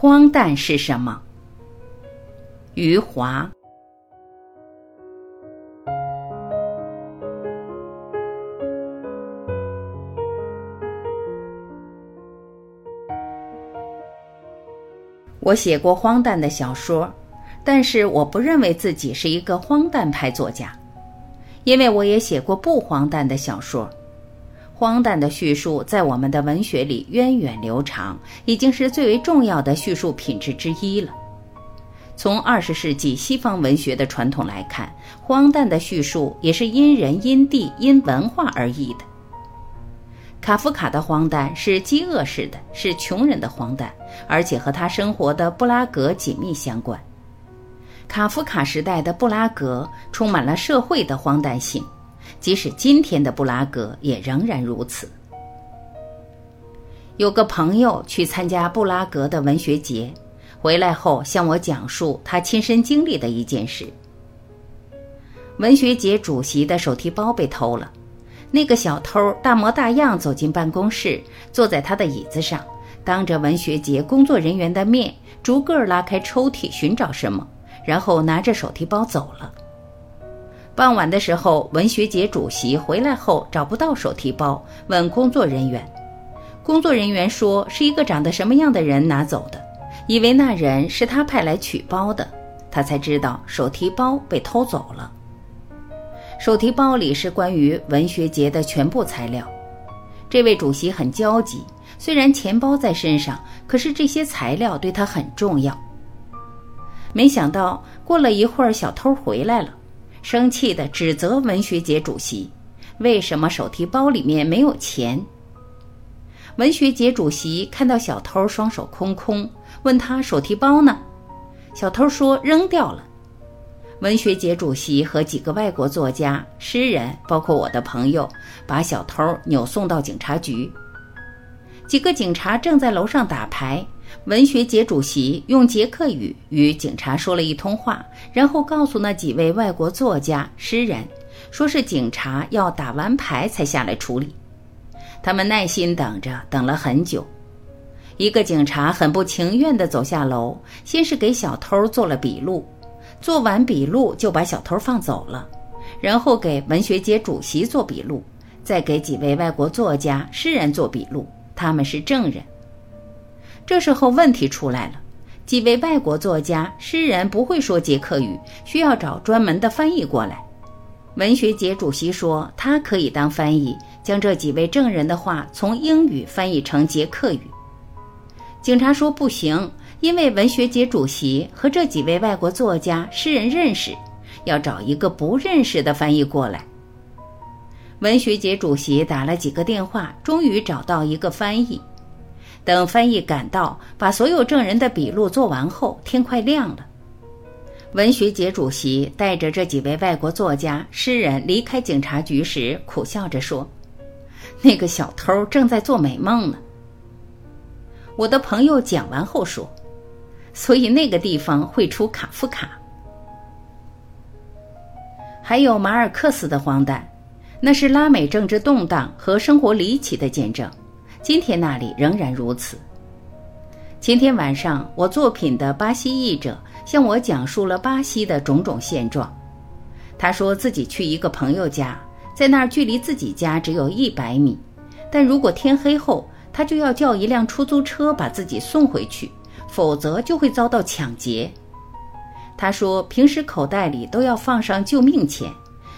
荒诞是什么？余华。我写过荒诞的小说，但是我不认为自己是一个荒诞派作家，因为我也写过不荒诞的小说。荒诞的叙述在我们的文学里源远流长，已经是最为重要的叙述品质之一了。从二十世纪西方文学的传统来看，荒诞的叙述也是因人、因地、因文化而异的。卡夫卡的荒诞是饥饿式的，是穷人的荒诞，而且和他生活的布拉格紧密相关。卡夫卡时代的布拉格充满了社会的荒诞性。即使今天的布拉格也仍然如此。有个朋友去参加布拉格的文学节，回来后向我讲述他亲身经历的一件事。文学节主席的手提包被偷了，那个小偷大模大样走进办公室，坐在他的椅子上，当着文学节工作人员的面，逐个拉开抽屉寻找什么，然后拿着手提包走了。傍晚的时候，文学节主席回来后找不到手提包，问工作人员。工作人员说是一个长得什么样的人拿走的，以为那人是他派来取包的。他才知道手提包被偷走了。手提包里是关于文学节的全部材料。这位主席很焦急，虽然钱包在身上，可是这些材料对他很重要。没想到过了一会儿，小偷回来了。生气地指责文学节主席：“为什么手提包里面没有钱？”文学节主席看到小偷双手空空，问他手提包呢？小偷说扔掉了。文学节主席和几个外国作家、诗人，包括我的朋友，把小偷扭送到警察局。几个警察正在楼上打牌。文学节主席用捷克语与警察说了一通话，然后告诉那几位外国作家、诗人，说是警察要打完牌才下来处理。他们耐心等着，等了很久。一个警察很不情愿地走下楼，先是给小偷做了笔录，做完笔录就把小偷放走了，然后给文学节主席做笔录，再给几位外国作家、诗人做笔录，他们是证人。这时候问题出来了，几位外国作家、诗人不会说捷克语，需要找专门的翻译过来。文学节主席说他可以当翻译，将这几位证人的话从英语翻译成捷克语。警察说不行，因为文学节主席和这几位外国作家、诗人认识，要找一个不认识的翻译过来。文学节主席打了几个电话，终于找到一个翻译。等翻译赶到，把所有证人的笔录做完后，天快亮了。文学节主席带着这几位外国作家、诗人离开警察局时，苦笑着说：“那个小偷正在做美梦呢。”我的朋友讲完后说：“所以那个地方会出卡夫卡，还有马尔克斯的荒诞，那是拉美政治动荡和生活离奇的见证。”今天那里仍然如此。前天晚上，我作品的巴西译者向我讲述了巴西的种种现状。他说自己去一个朋友家，在那儿距离自己家只有一百米，但如果天黑后，他就要叫一辆出租车把自己送回去，否则就会遭到抢劫。他说平时口袋里都要放上救命钱，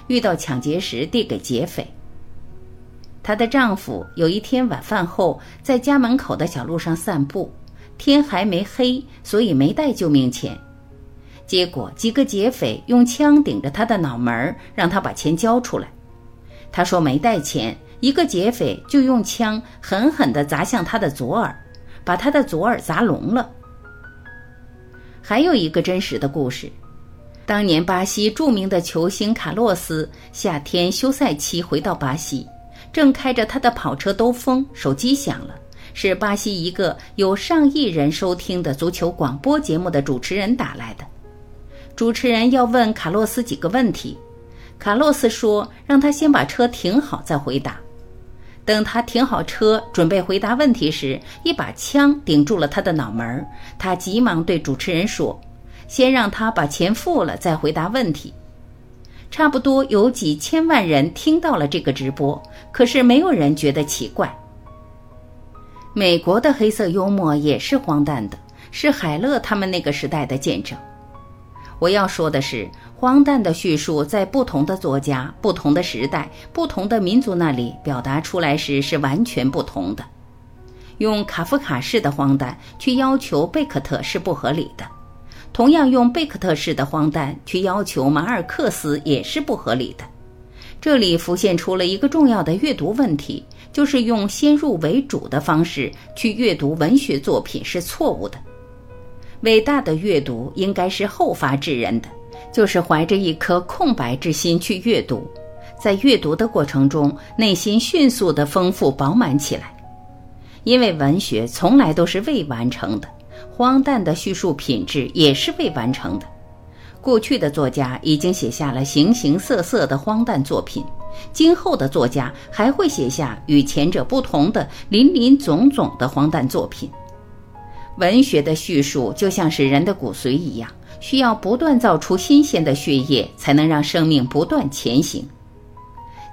遇到抢劫时递给劫匪。她的丈夫有一天晚饭后在家门口的小路上散步，天还没黑，所以没带救命钱。结果几个劫匪用枪顶着她的脑门，让她把钱交出来。她说没带钱，一个劫匪就用枪狠狠地砸向她的左耳，把她的左耳砸聋了。还有一个真实的故事，当年巴西著名的球星卡洛斯夏天休赛期回到巴西。正开着他的跑车兜风，手机响了，是巴西一个有上亿人收听的足球广播节目的主持人打来的。主持人要问卡洛斯几个问题，卡洛斯说让他先把车停好再回答。等他停好车，准备回答问题时，一把枪顶住了他的脑门。他急忙对主持人说：“先让他把钱付了，再回答问题。”差不多有几千万人听到了这个直播，可是没有人觉得奇怪。美国的黑色幽默也是荒诞的，是海勒他们那个时代的见证。我要说的是，荒诞的叙述在不同的作家、不同的时代、不同的民族那里表达出来时是完全不同的。用卡夫卡式的荒诞去要求贝克特是不合理的。同样用贝克特式的荒诞去要求马尔克斯也是不合理的。这里浮现出了一个重要的阅读问题，就是用先入为主的方式去阅读文学作品是错误的。伟大的阅读应该是后发制人的，就是怀着一颗空白之心去阅读，在阅读的过程中，内心迅速的丰富饱满起来。因为文学从来都是未完成的。荒诞的叙述品质也是未完成的。过去的作家已经写下了形形色色的荒诞作品，今后的作家还会写下与前者不同的林林总总的荒诞作品。文学的叙述就像是人的骨髓一样，需要不断造出新鲜的血液，才能让生命不断前行。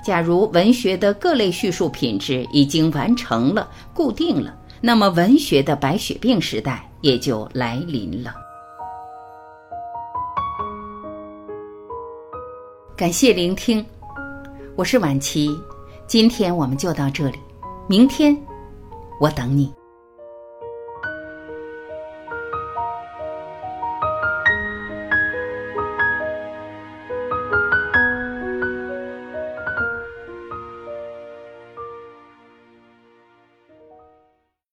假如文学的各类叙述品质已经完成了、固定了，那么文学的白血病时代。也就来临了。感谢聆听，我是晚琪，今天我们就到这里，明天我等你。